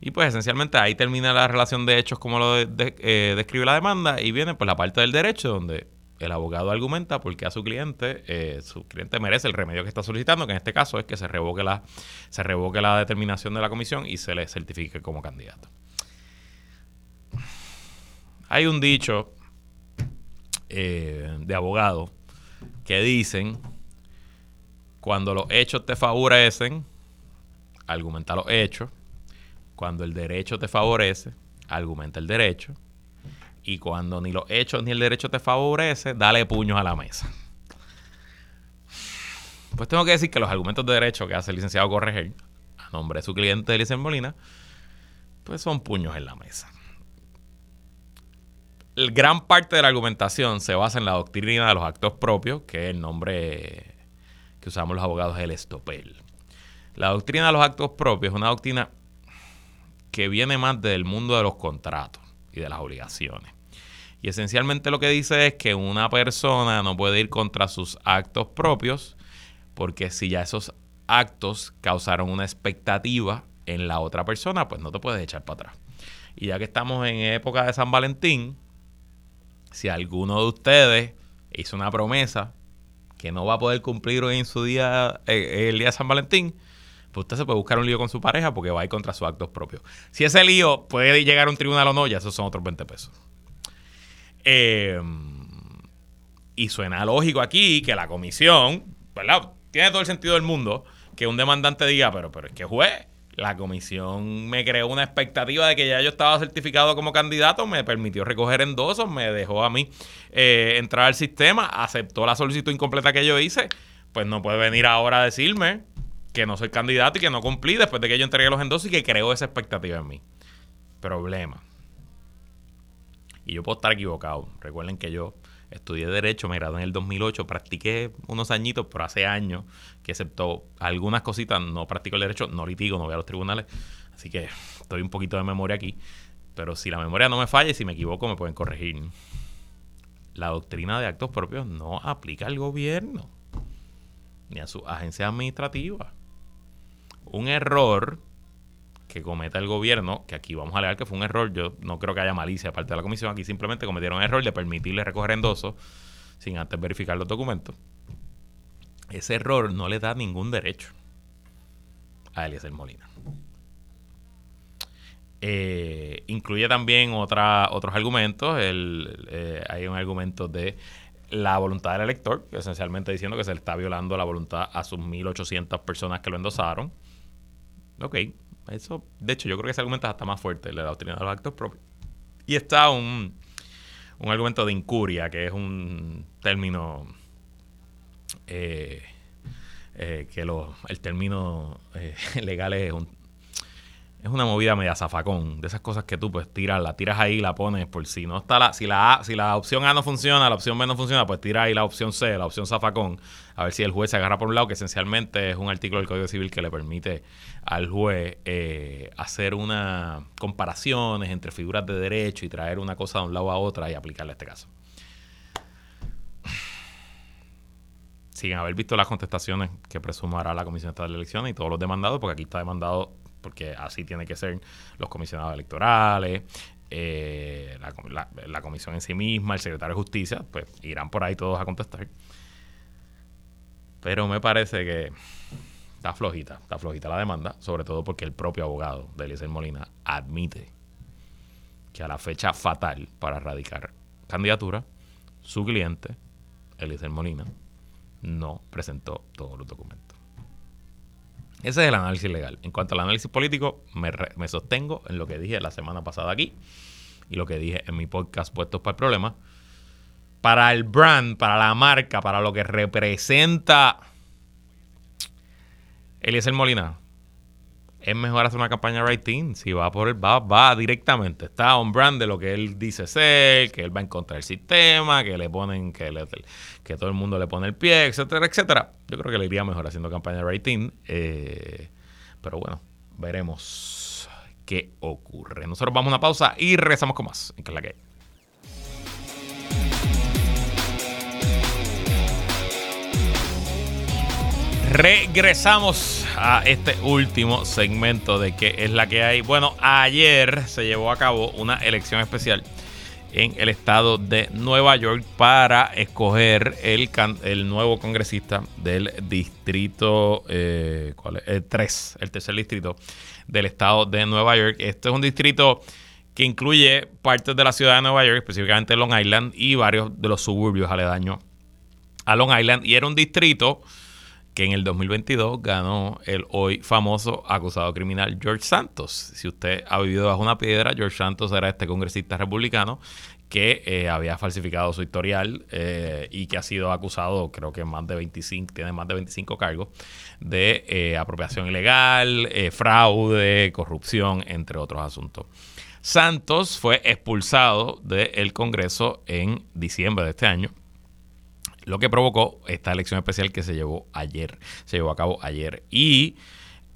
Y pues esencialmente ahí termina la relación de hechos como lo eh, describe la demanda y viene pues la parte del derecho donde el abogado argumenta porque a su cliente, eh, su cliente merece el remedio que está solicitando, que en este caso es que se revoque la, se revoque la determinación de la comisión y se le certifique como candidato. Hay un dicho eh, de abogado que dicen, cuando los hechos te favorecen, argumenta los hechos, cuando el derecho te favorece, argumenta el derecho, y cuando ni los hechos ni el derecho te favorece, dale puños a la mesa. Pues tengo que decir que los argumentos de derecho que hace el licenciado Correger, a nombre de su cliente Eliezer Molina, pues son puños en la mesa. El gran parte de la argumentación se basa en la doctrina de los actos propios, que es el nombre que usamos los abogados el estopel. La doctrina de los actos propios es una doctrina que viene más del mundo de los contratos y de las obligaciones. Y esencialmente lo que dice es que una persona no puede ir contra sus actos propios porque si ya esos actos causaron una expectativa en la otra persona, pues no te puedes echar para atrás. Y ya que estamos en época de San Valentín, si alguno de ustedes hizo una promesa que no va a poder cumplir hoy en su día, eh, el día de San Valentín, pues usted se puede buscar un lío con su pareja porque va a ir contra sus actos propios. Si ese lío puede llegar a un tribunal o no, ya esos son otros 20 pesos. Eh, y suena lógico aquí que la comisión, ¿verdad? Tiene todo el sentido del mundo que un demandante diga, pero, pero es que juez, la comisión me creó una expectativa de que ya yo estaba certificado como candidato, me permitió recoger endosos, me dejó a mí eh, entrar al sistema, aceptó la solicitud incompleta que yo hice, pues no puede venir ahora a decirme que no soy candidato y que no cumplí después de que yo entregué los endosos y que creó esa expectativa en mí. Problema. Y yo puedo estar equivocado. Recuerden que yo estudié Derecho, me gradué en el 2008, practiqué unos añitos, pero hace años que excepto algunas cositas no practico el derecho, no litigo, no voy a los tribunales. Así que estoy un poquito de memoria aquí. Pero si la memoria no me falla y si me equivoco me pueden corregir. La doctrina de actos propios no aplica al gobierno ni a su agencia administrativa. Un error que cometa el gobierno, que aquí vamos a alegar que fue un error, yo no creo que haya malicia aparte de la comisión, aquí simplemente cometieron un error de permitirle recoger endosos sin antes verificar los documentos. Ese error no le da ningún derecho a Eliezer Molina. Eh, incluye también otros argumentos. El, eh, hay un argumento de la voluntad del elector, esencialmente diciendo que se le está violando la voluntad a sus 1.800 personas que lo endosaron. Ok, eso, de hecho, yo creo que ese argumento es hasta más fuerte, la doctrina de los actos propios. Y está un, un argumento de incuria, que es un término eh, eh, que lo, el término eh, (laughs) legal es un es una movida media zafacón, de esas cosas que tú pues tiras, la tiras ahí, la pones por si no está la, si la si la opción A no funciona, la opción B no funciona, pues tira ahí la opción C, la opción zafacón, a ver si el juez se agarra por un lado, que esencialmente es un artículo del Código Civil que le permite al juez eh, hacer una comparaciones entre figuras de derecho y traer una cosa de un lado a otra y aplicarle a este caso. Sin haber visto las contestaciones que presumará la Comisión Estatal de Elecciones y todos los demandados, porque aquí está demandado porque así tiene que ser los comisionados electorales, eh, la, comisión en sí misma, el secretario de justicia, pues irán por ahí todos a contestar. Pero me parece que está flojita, está flojita la demanda, sobre todo porque el propio abogado de Eliezer Molina admite que a la fecha fatal para erradicar candidatura, su cliente, Eliezer Molina, no presentó todos los documentos. Ese es el análisis legal. En cuanto al análisis político, me, sostengo en lo que dije la semana pasada aquí y lo que dije en mi podcast Puestos para el Problema. Para el brand, para la marca, para lo que representa Eliezer Molina, es mejor hacer una campaña writing. Si va por el va, va directamente. Está on brand de lo que él dice ser, que él va en contra del sistema, que le ponen, que, que todo el mundo le pone el pie, etcétera, etcétera. Yo creo que le iría mejor haciendo campaña writing. Eh, pero bueno, veremos qué ocurre. Nosotros vamos a una pausa y regresamos con más en que que Regresamos a este último segmento de qué es la que hay. Bueno, ayer se llevó a cabo una elección especial en el estado de Nueva York para escoger el, el nuevo congresista del distrito eh, ¿cuál es? El 3, el tercer distrito del estado de Nueva York. Este es un distrito que incluye partes de la ciudad de Nueva York, específicamente Long Island y varios de los suburbios aledaños a Long Island. Y era un distrito que en el 2022 ganó el hoy famoso acusado criminal George Santos. Si usted ha vivido bajo una piedra, George Santos era este congresista republicano que eh, había falsificado su historial eh, y que ha sido acusado, creo que más de 25, tiene más de 25 cargos de eh, apropiación ilegal, fraude, corrupción, entre otros asuntos. Santos fue expulsado del Congreso en diciembre de este año lo que provocó esta elección especial que se llevó ayer, se llevó a cabo ayer. Y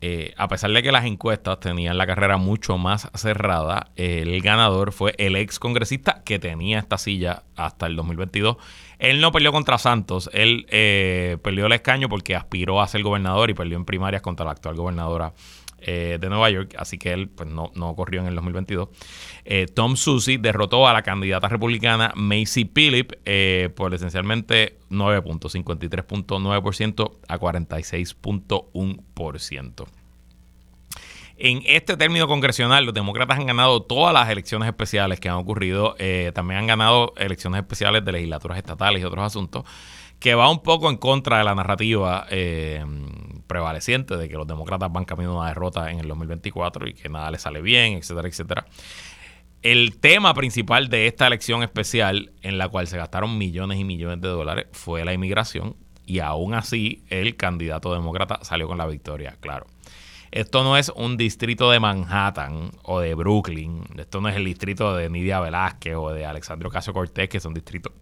eh, a pesar de que las encuestas tenían la carrera mucho más cerrada, el ganador fue el ex congresista que tenía esta silla hasta el 2022. Él no peleó contra Santos, él eh, perdió el escaño porque aspiró a ser gobernador y perdió en primarias contra la actual gobernadora eh, de Nueva York, así que él pues, no, no corrió en el 2022. Eh, Tom Susi derrotó a la candidata republicana Macy Phillip eh, por esencialmente 9.53.9% a 46.1%. En este término congresional, los demócratas han ganado todas las elecciones especiales que han ocurrido. también han ganado elecciones especiales de legislaturas estatales y otros asuntos que va un poco en contra de la narrativa eh, prevaleciente de que los demócratas van camino a una derrota en el 2024 y que nada les sale bien, etcétera, etcétera. El tema principal de esta elección especial, en la cual se gastaron millones y millones de dólares, fue la inmigración. Y aún así, el candidato demócrata salió con la victoria, claro. Esto no es un distrito de Manhattan o de Brooklyn. Esto no es el distrito de Nidia Velázquez o de Alexandro Casio Cortés, que son distritos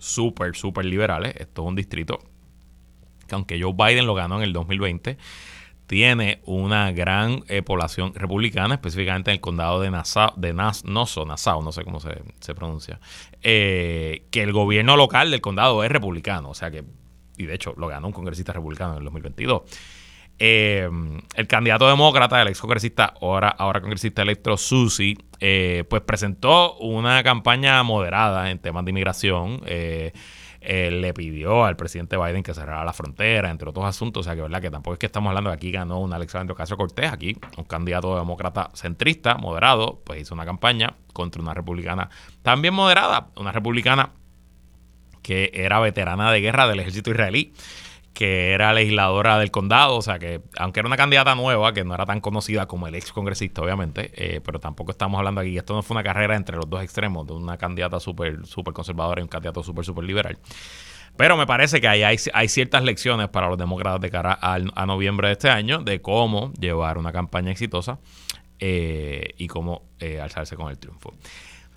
súper, súper liberales. Esto es un distrito que aunque Joe Biden lo ganó en el 2020, tiene una gran eh, población republicana, específicamente en el condado de Nassau, de Nas, Nassau, Nassau, no sé cómo se, pronuncia, eh, que el gobierno local del condado es republicano, o sea que, y de hecho lo ganó un congresista republicano en el 2022. Eh, el candidato demócrata, el ex congresista, ahora, ahora congresista electo Susi, pues presentó una campaña moderada en temas de inmigración. Le pidió al presidente Biden que cerrara la frontera, entre otros asuntos. O sea, que verdad que tampoco es que estamos hablando de aquí ganó un Alexandre Ocasio Cortés, aquí un candidato demócrata centrista, moderado, pues hizo una campaña contra una republicana también moderada, una republicana que era veterana de guerra del ejército israelí que era legisladora del condado, o sea que aunque era una candidata nueva, que no era tan conocida como el ex congresista, obviamente, eh, pero tampoco estamos hablando aquí, esto no fue una carrera entre los dos extremos, de una candidata súper super conservadora y un candidato súper, súper liberal. Pero me parece que ahí hay, ciertas lecciones para los demócratas de cara a, noviembre de este año de cómo llevar una campaña exitosa eh, y cómo eh, alzarse con el triunfo.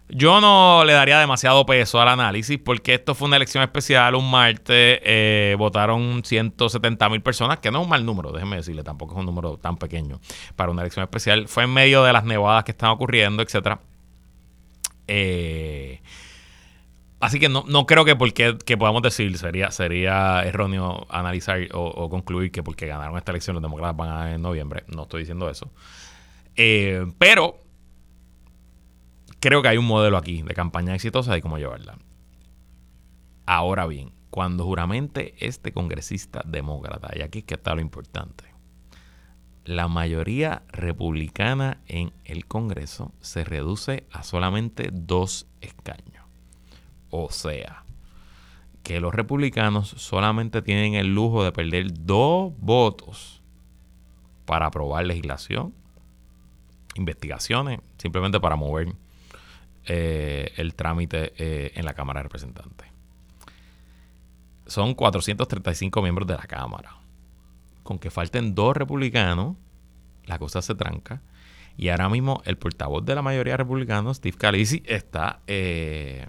Yo no le daría demasiado peso al análisis porque esto fue una elección especial, un martes, eh, votaron 170 mil personas, que no es un mal número, déjeme decirle, tampoco es un número tan pequeño para una elección especial. Fue en medio de las nevadas que están ocurriendo, etcétera. Eh, así que no, creo que porque que podamos decir, sería, sería erróneo analizar o, concluir que porque ganaron esta elección los demócratas van a en noviembre. No estoy diciendo eso. Eh, pero creo que hay un modelo aquí de campaña exitosa y cómo llevarla. Ahora bien, cuando juramente este congresista demócrata, y aquí es que está lo importante, la mayoría republicana en el Congreso se reduce a solamente dos escaños. O sea, que los republicanos solamente tienen el lujo de perder dos votos para aprobar legislación, investigaciones, simplemente para mover eh, el trámite eh, en la Cámara de Representantes. Son 435 miembros de la Cámara. Con que falten dos republicanos, la cosa se tranca. Y ahora mismo el portavoz de la mayoría de republicanos, Steve Scalise, está, eh,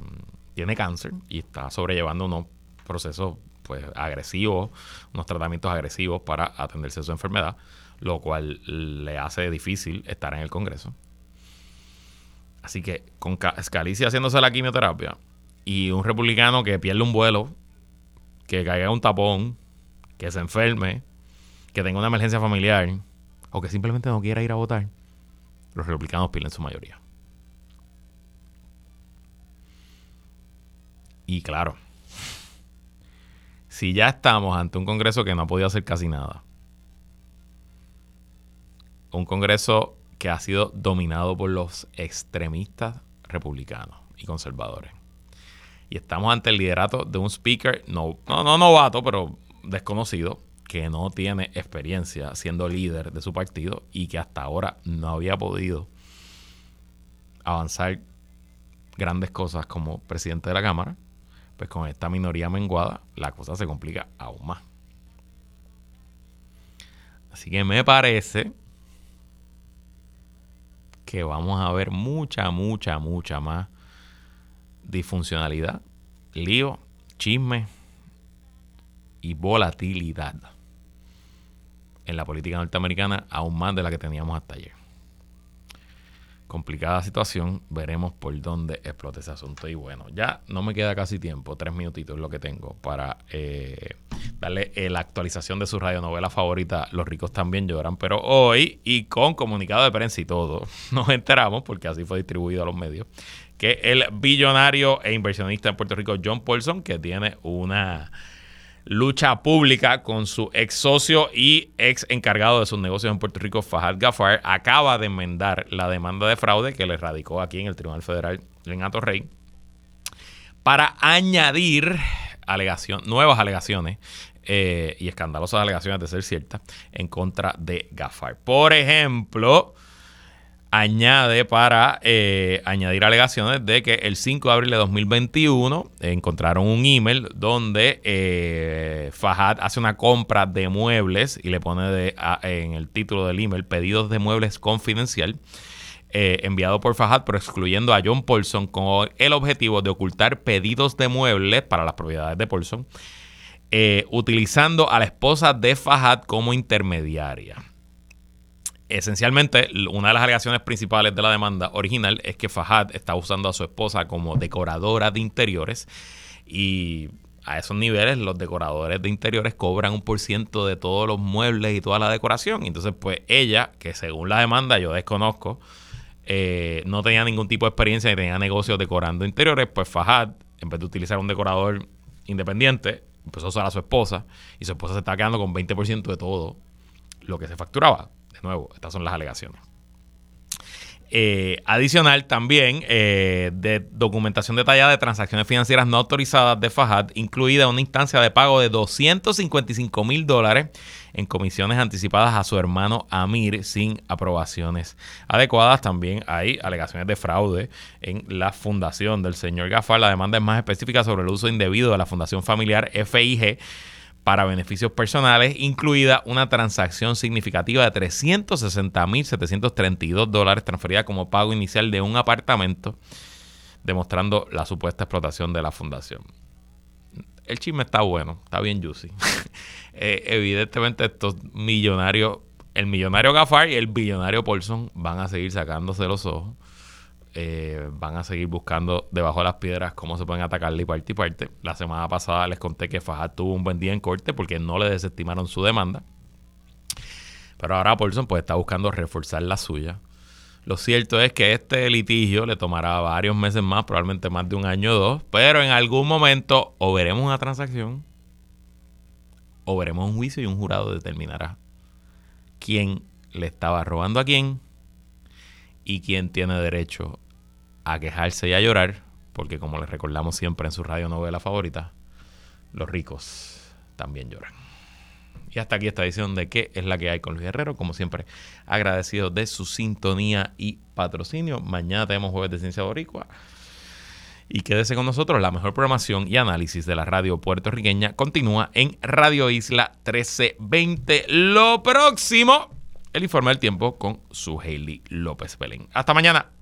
tiene cáncer y está sobrellevando unos procesos pues, agresivos, unos tratamientos agresivos para atenderse a su enfermedad, lo cual le hace difícil estar en el Congreso. Así que con Scalise haciéndose la quimioterapia y un republicano que pierde un vuelo, que caiga un tapón, que se enferme, que tenga una emergencia familiar o que simplemente no quiera ir a votar, los republicanos pierden su mayoría. Y claro, si ya estamos ante un Congreso que no ha podido hacer casi nada, un Congreso que ha sido dominado por los extremistas republicanos y conservadores. Y estamos ante el liderato de un speaker, no, no, no novato, pero desconocido, que no tiene experiencia siendo líder de su partido y que hasta ahora no había podido avanzar grandes cosas como presidente de la Cámara, pues con esta minoría menguada la cosa se complica aún más. Así que me parece que vamos a ver mucha, mucha, mucha más disfuncionalidad, lío, chisme y volatilidad en la política norteamericana, aún más de la que teníamos hasta ayer. Complicada situación, veremos por dónde explota ese asunto. Y bueno, ya no me queda casi tiempo, tres minutitos es lo que tengo para eh, darle eh, la actualización de su radionovela favorita, Los ricos también lloran. Pero hoy, y con comunicado de prensa y todo, (laughs) nos enteramos, porque así fue distribuido a los medios, que el billonario e inversionista en Puerto Rico, John Paulson, que tiene una lucha pública con su ex socio y ex encargado de sus negocios en Puerto Rico, Fahad Gafar, acaba de enmendar la demanda de fraude que le radicó aquí en el Tribunal Federal en Atorrey para añadir alegación, nuevas alegaciones eh, y escandalosas alegaciones de ser ciertas en contra de Gafar. Por ejemplo, añade para eh, añadir alegaciones de que el 5 de abril de 2021 encontraron un email donde eh, Fajad hace una compra de muebles y le pone en el título del email pedidos de muebles confidencial. Eh, enviado por Fajad, pero excluyendo a John Paulson con el objetivo de ocultar pedidos de muebles para las propiedades de Paulson, utilizando a la esposa de Fajad como intermediaria esencialmente, una de las alegaciones principales de la demanda original es que Fahad está usando a su esposa como decoradora de interiores y a esos niveles los decoradores de interiores cobran un por ciento de todos los muebles y toda la decoración. Entonces, pues ella, que según la demanda yo desconozco, eh, no tenía ningún tipo de experiencia y tenía negocios decorando interiores, pues Fahad, en vez de utilizar un decorador independiente, empezó a usar a su esposa y su esposa se está quedando con 20% de todo lo que se facturaba. De nuevo, estas son las alegaciones. Eh, adicional también eh, de documentación detallada de transacciones financieras no autorizadas de Fajad, incluida una instancia de pago de 255 mil dólares en comisiones anticipadas a su hermano Amir sin aprobaciones adecuadas. También hay alegaciones de fraude en la fundación del señor Gafar. La demanda es más específica sobre el uso indebido de la fundación familiar FIG para beneficios personales, incluida una transacción significativa de 360.732 dólares transferida como pago inicial de un apartamento, demostrando la supuesta explotación de la fundación. El chisme está bueno, está bien juicy. (laughs) Eh, evidentemente estos millonarios, el millonario Gafar y el billonario Paulson van a seguir sacándose los ojos eh, van a seguir buscando debajo de las piedras cómo se pueden atacarle y parte y parte. La semana pasada les conté que Fajad tuvo un buen día en corte porque no le desestimaron su demanda. Pero ahora Paulson pues está buscando reforzar la suya. Lo cierto es que este litigio le tomará varios meses más, probablemente más de un año o dos, pero en algún momento o veremos una transacción o veremos un juicio y un jurado determinará quién le estaba robando a quién y quién tiene derecho a quejarse y a llorar, porque como les recordamos siempre en su radio novela favorita, los ricos también lloran. Y hasta aquí esta edición de ¿Qué es la que hay con Luis Herrero? Como siempre, agradecido de su sintonía y patrocinio. Mañana tenemos Jueves de Ciencia Boricua. Y quédese con nosotros, la mejor programación y análisis de la radio puertorriqueña continúa en Radio Isla 1320. Lo próximo, el informe del tiempo con su Hailey López Belén. Hasta mañana.